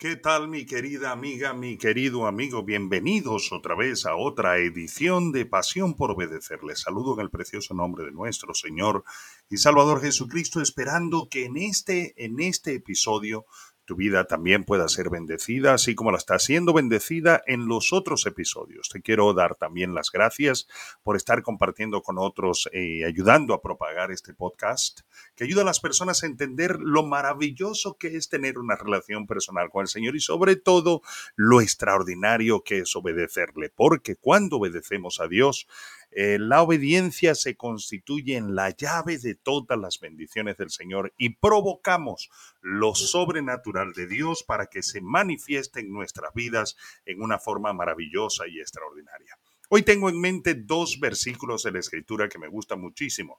¿Qué tal mi querida amiga, mi querido amigo? Bienvenidos otra vez a otra edición de Pasión por Obedecer. Les saludo en el precioso nombre de nuestro Señor y Salvador Jesucristo, esperando que en este, en este episodio tu vida también pueda ser bendecida, así como la está siendo bendecida en los otros episodios. Te quiero dar también las gracias por estar compartiendo con otros y eh, ayudando a propagar este podcast, que ayuda a las personas a entender lo maravilloso que es tener una relación personal con el Señor y sobre todo lo extraordinario que es obedecerle, porque cuando obedecemos a Dios, eh, la obediencia se constituye en la llave de todas las bendiciones del Señor y provocamos lo sobrenatural de Dios para que se manifieste en nuestras vidas en una forma maravillosa y extraordinaria. Hoy tengo en mente dos versículos de la Escritura que me gustan muchísimo.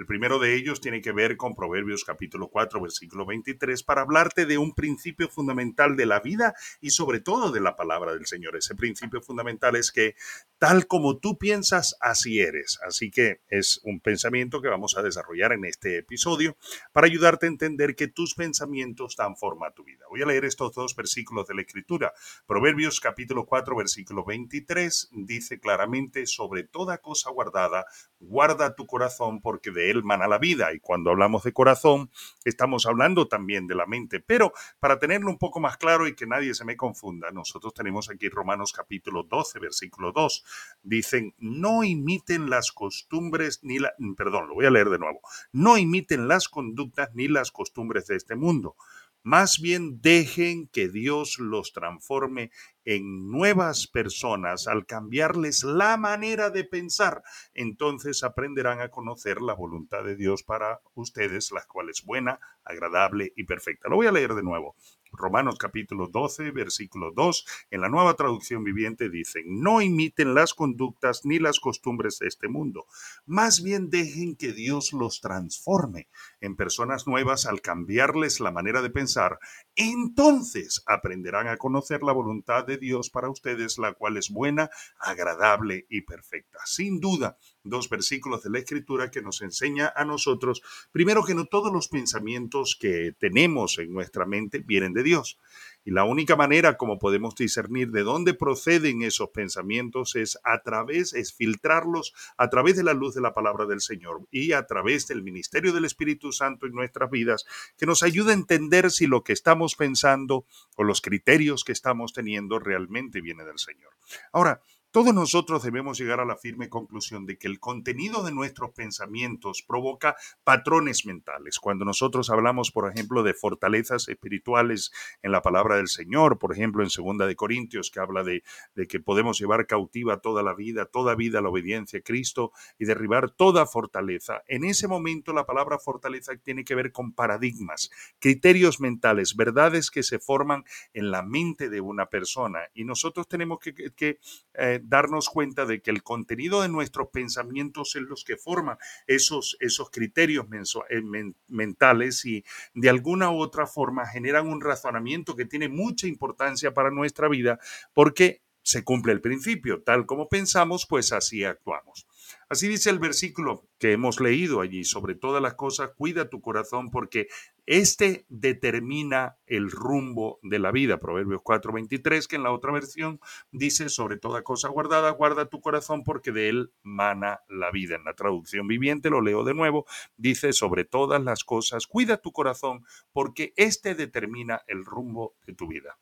El primero de ellos tiene que ver con Proverbios capítulo 4, versículo 23, para hablarte de un principio fundamental de la vida y sobre todo de la palabra del Señor. Ese principio fundamental es que tal como tú piensas, así eres. Así que es un pensamiento que vamos a desarrollar en este episodio para ayudarte a entender que tus pensamientos dan forma a tu vida. Voy a leer estos dos versículos de la Escritura. Proverbios capítulo 4, versículo 23 dice claramente, sobre toda cosa guardada, guarda tu corazón porque de él mana la vida. Y cuando hablamos de corazón, estamos hablando también de la mente. Pero para tenerlo un poco más claro y que nadie se me confunda, nosotros tenemos aquí Romanos capítulo 12, versículo 2. Dicen, no imiten las costumbres ni la... Perdón, lo voy a leer de nuevo. No imiten las conductas ni las costumbres de este mundo más bien dejen que Dios los transforme en nuevas personas al cambiarles la manera de pensar. Entonces aprenderán a conocer la voluntad de Dios para ustedes, la cual es buena, agradable y perfecta. Lo voy a leer de nuevo. Romanos capítulo 12, versículo 2, en la nueva traducción viviente dicen, no imiten las conductas ni las costumbres de este mundo, más bien dejen que Dios los transforme en personas nuevas al cambiarles la manera de pensar, entonces aprenderán a conocer la voluntad de Dios para ustedes, la cual es buena, agradable y perfecta. Sin duda, dos versículos de la Escritura que nos enseña a nosotros, primero que no todos los pensamientos que tenemos en nuestra mente vienen de Dios. Y la única manera como podemos discernir de dónde proceden esos pensamientos es a través, es filtrarlos a través de la luz de la palabra del Señor y a través del ministerio del Espíritu Santo en nuestras vidas, que nos ayuda a entender si lo que estamos pensando o los criterios que estamos teniendo realmente viene del Señor. Ahora, todos nosotros debemos llegar a la firme conclusión de que el contenido de nuestros pensamientos provoca patrones mentales. Cuando nosotros hablamos, por ejemplo, de fortalezas espirituales en la palabra del Señor, por ejemplo, en Segunda de Corintios, que habla de, que podemos llevar cautiva toda la vida, toda vida a la obediencia a Cristo y derribar toda fortaleza. En ese momento la palabra fortaleza tiene que ver con paradigmas, criterios mentales, verdades que se forman en la mente de una persona. Y nosotros tenemos que, que eh, darnos cuenta de que el contenido de nuestros pensamientos es los que forman esos, esos criterios eh, mentales y de alguna u otra forma generan un razonamiento que tiene mucha importancia para nuestra vida porque se cumple el principio, tal como pensamos, pues así actuamos. Así dice el versículo que hemos leído allí, sobre todas las cosas, cuida tu corazón porque este determina el rumbo de la vida. Proverbios 4:23, que en la otra versión dice, sobre toda cosa guardada, guarda tu corazón porque de él mana la vida. En la traducción viviente, lo leo de nuevo, dice, sobre todas las cosas, cuida tu corazón porque este determina el rumbo de tu vida.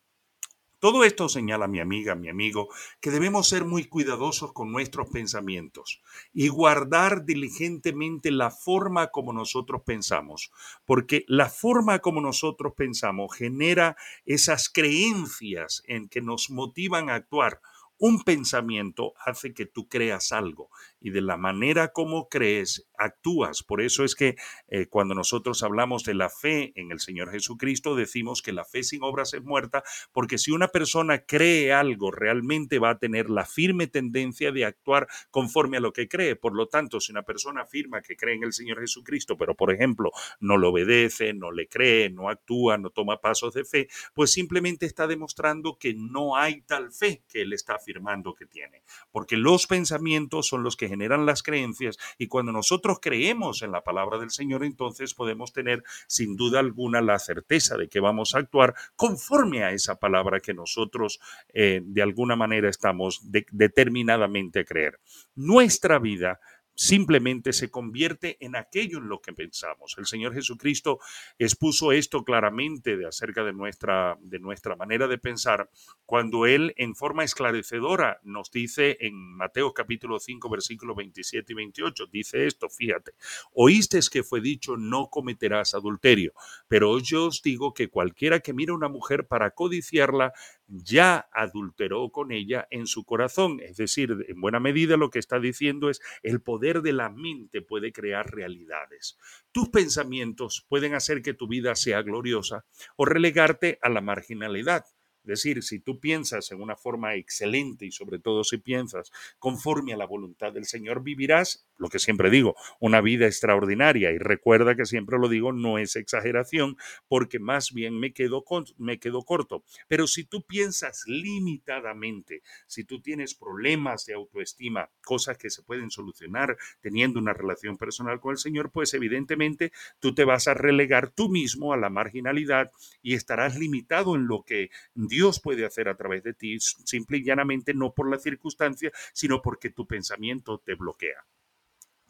Todo esto señala mi amiga, mi amigo, que debemos ser muy cuidadosos con nuestros pensamientos y guardar diligentemente la forma como nosotros pensamos, porque la forma como nosotros pensamos genera esas creencias en que nos motivan a actuar. Un pensamiento hace que tú creas algo y de la manera como crees, actúas. Por eso es que eh, cuando nosotros hablamos de la fe en el Señor Jesucristo, decimos que la fe sin obras es muerta, porque si una persona cree algo, realmente va a tener la firme tendencia de actuar conforme a lo que cree. Por lo tanto, si una persona afirma que cree en el Señor Jesucristo, pero por ejemplo no lo obedece, no le cree, no actúa, no toma pasos de fe, pues simplemente está demostrando que no hay tal fe que él está afirmando que tiene, porque los pensamientos son los que que generan las creencias y cuando nosotros creemos en la palabra del Señor, entonces podemos tener sin duda alguna la certeza de que vamos a actuar conforme a esa palabra que nosotros eh, de alguna manera estamos determinadamente a creer. Nuestra vida simplemente se convierte en aquello en lo que pensamos. El Señor Jesucristo expuso esto claramente de acerca de nuestra, de nuestra manera de pensar cuando Él en forma esclarecedora nos dice en Mateo capítulo 5 versículos 27 y 28, dice esto, fíjate, oíste que fue dicho no cometerás adulterio, pero yo os digo que cualquiera que mira a una mujer para codiciarla, ya adulteró con ella en su corazón. Es decir, en buena medida lo que está diciendo es el poder de la mente puede crear realidades. Tus pensamientos pueden hacer que tu vida sea gloriosa o relegarte a la marginalidad. Decir, si tú piensas en una forma excelente y sobre todo si piensas conforme a la voluntad del Señor, vivirás, lo que siempre digo, una vida extraordinaria. Y recuerda que siempre lo digo, no es exageración, porque más bien me quedo, me quedo corto. Pero si tú piensas limitadamente, si tú tienes problemas de autoestima, cosas que se pueden solucionar teniendo una relación personal con el Señor, pues evidentemente tú te vas a relegar tú mismo a la marginalidad y estarás limitado en lo que Dios puede hacer a través de ti, simple y llanamente no por la circunstancia, sino porque tu pensamiento te bloquea.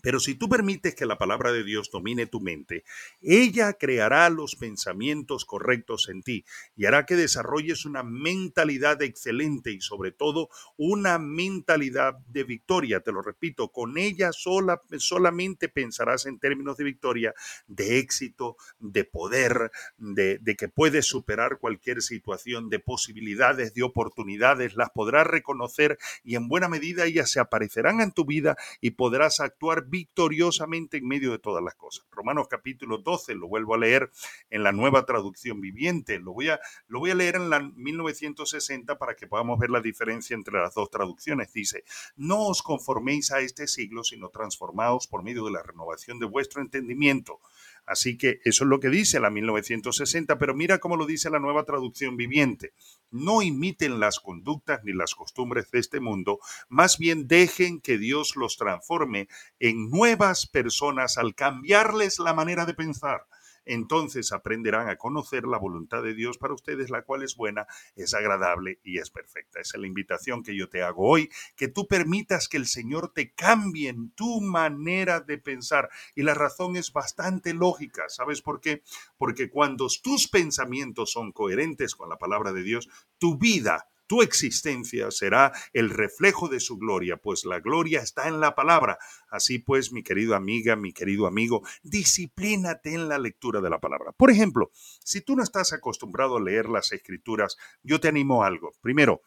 Pero si tú permites que la palabra de Dios domine tu mente, ella creará los pensamientos correctos en ti y hará que desarrolles una mentalidad excelente y sobre todo una mentalidad de victoria. Te lo repito, con ella sola, solamente pensarás en términos de victoria, de éxito, de poder, de, que puedes superar cualquier situación, de posibilidades, de oportunidades, las podrás reconocer y en buena medida ellas se aparecerán en tu vida y podrás actuar victoriosamente en medio de todas las cosas. Romanos capítulo 12, lo vuelvo a leer en la nueva traducción viviente, lo voy a, lo voy a leer en la 1960 para que podamos ver la diferencia entre las dos traducciones. Dice, no os conforméis a este siglo, sino transformaos por medio de la renovación de vuestro entendimiento Así que eso es lo que dice la 1960, pero mira cómo lo dice la nueva traducción viviente. No imiten las conductas ni las costumbres de este mundo, más bien dejen que Dios los transforme en nuevas personas al cambiarles la manera de pensar entonces aprenderán a conocer la voluntad de Dios para ustedes, la cual es buena, es agradable y es perfecta. Esa es la invitación que yo te hago hoy, que tú permitas que el Señor te cambie en tu manera de pensar. Y la razón es bastante lógica. ¿Sabes por qué? Porque cuando tus pensamientos son coherentes con la palabra de Dios, tu vida tu existencia será el reflejo de su gloria, pues la gloria está en la palabra. Así pues, mi querido amiga, mi querido amigo, disciplínate en la lectura de la palabra. Por ejemplo, si tú no estás acostumbrado a leer las escrituras, yo te animo a algo. Primero,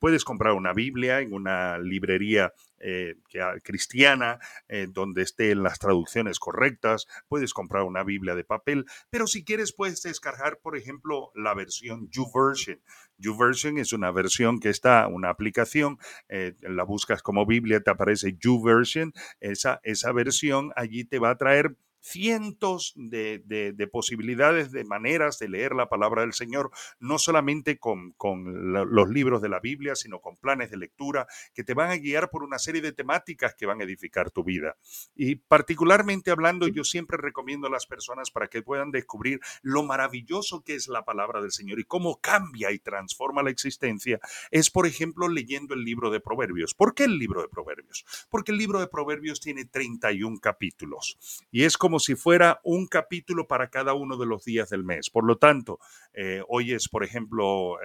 puedes comprar una Biblia en una librería eh, cristiana, eh, donde estén las traducciones correctas, puedes comprar una Biblia de papel, pero si quieres puedes descargar, por ejemplo, la versión YouVersion. YouVersion es una versión que está, una aplicación, eh, la buscas como Biblia, te aparece YouVersion, esa, esa versión allí te va a traer cientos de, posibilidades, de maneras de leer la palabra del Señor, no solamente con, con, los libros de la Biblia, sino con planes de lectura que te van a guiar por una serie de temáticas que van a edificar tu vida. Y particularmente hablando, yo siempre recomiendo a las personas para que puedan descubrir lo maravilloso que es la palabra del Señor y cómo cambia y transforma la existencia, es por ejemplo leyendo el libro de Proverbios. ¿Por qué el libro de Proverbios? Porque el libro de Proverbios tiene 31 capítulos y es como si fuera un capítulo para cada uno de los días del mes. Por lo tanto, eh, hoy es, por ejemplo,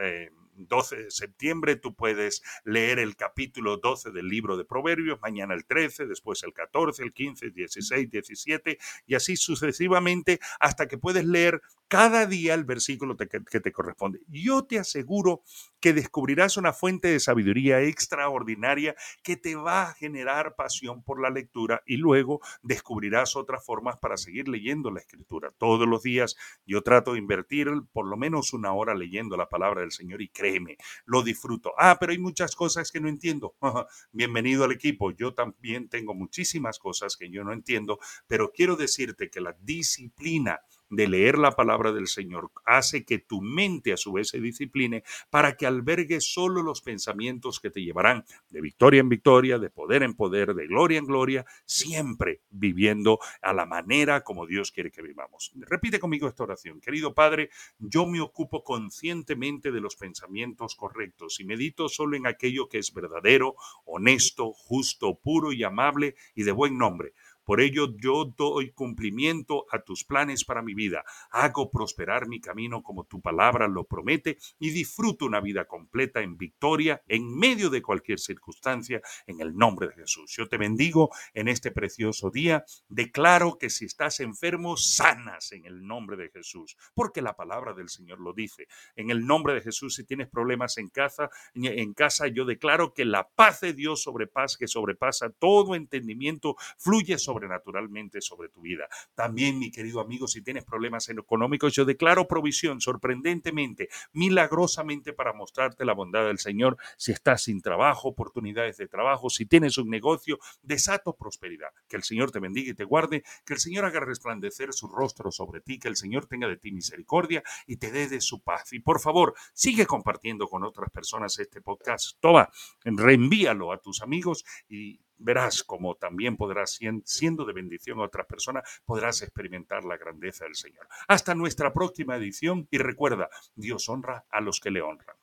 12 eh, de septiembre, tú puedes leer el capítulo 12 del libro de Proverbios, mañana el 13, después el 14, el 15, el 16, 17 y así sucesivamente hasta que puedes leer cada día el versículo que te corresponde. Yo te aseguro que descubrirás una fuente de sabiduría extraordinaria que te va a generar pasión por la lectura y luego descubrirás otras formas para seguir leyendo la escritura. Todos los días yo trato de invertir por lo menos una hora leyendo la palabra del Señor y créeme, lo disfruto. Ah, pero hay muchas cosas que no entiendo. Bienvenido al equipo. Yo también tengo muchísimas cosas que yo no entiendo, pero quiero decirte que la disciplina de leer la palabra del Señor hace que tu mente a su vez se discipline para que albergue solo los pensamientos que te llevarán de victoria en victoria, de poder en poder, de gloria en gloria, siempre viviendo a la manera como Dios quiere que vivamos. Repite conmigo esta oración. Querido Padre, yo me ocupo conscientemente de los pensamientos correctos y medito solo en aquello que es verdadero, honesto, justo, puro y amable y de buen nombre por ello yo doy cumplimiento a tus planes para mi vida. Hago prosperar mi camino como tu palabra lo promete y disfruto una vida completa en victoria en medio de cualquier circunstancia en el nombre de Jesús. Yo te bendigo en este precioso día. Declaro que si estás enfermo, sanas en el nombre de Jesús, porque la palabra del Señor lo dice. En el nombre de Jesús, si tienes problemas en casa, en casa yo declaro que la paz de Dios sobrepasa, que sobrepasa todo entendimiento, fluye sobre sobrenaturalmente sobre tu vida. También, mi querido amigo, si tienes problemas económicos, yo declaro provisión sorprendentemente, milagrosamente para mostrarte la bondad del Señor. Si estás sin trabajo, oportunidades de trabajo, si tienes un negocio, desato prosperidad. Que el Señor te bendiga y te guarde, que el Señor haga resplandecer su rostro sobre ti, que el Señor tenga de ti misericordia y te dé de su paz. Y por favor, sigue compartiendo con otras personas este podcast. Toma, reenvíalo a tus amigos y verás como también podrás, siendo de bendición a otras personas, podrás experimentar la grandeza del Señor. Hasta nuestra próxima edición y recuerda, Dios honra a los que le honran.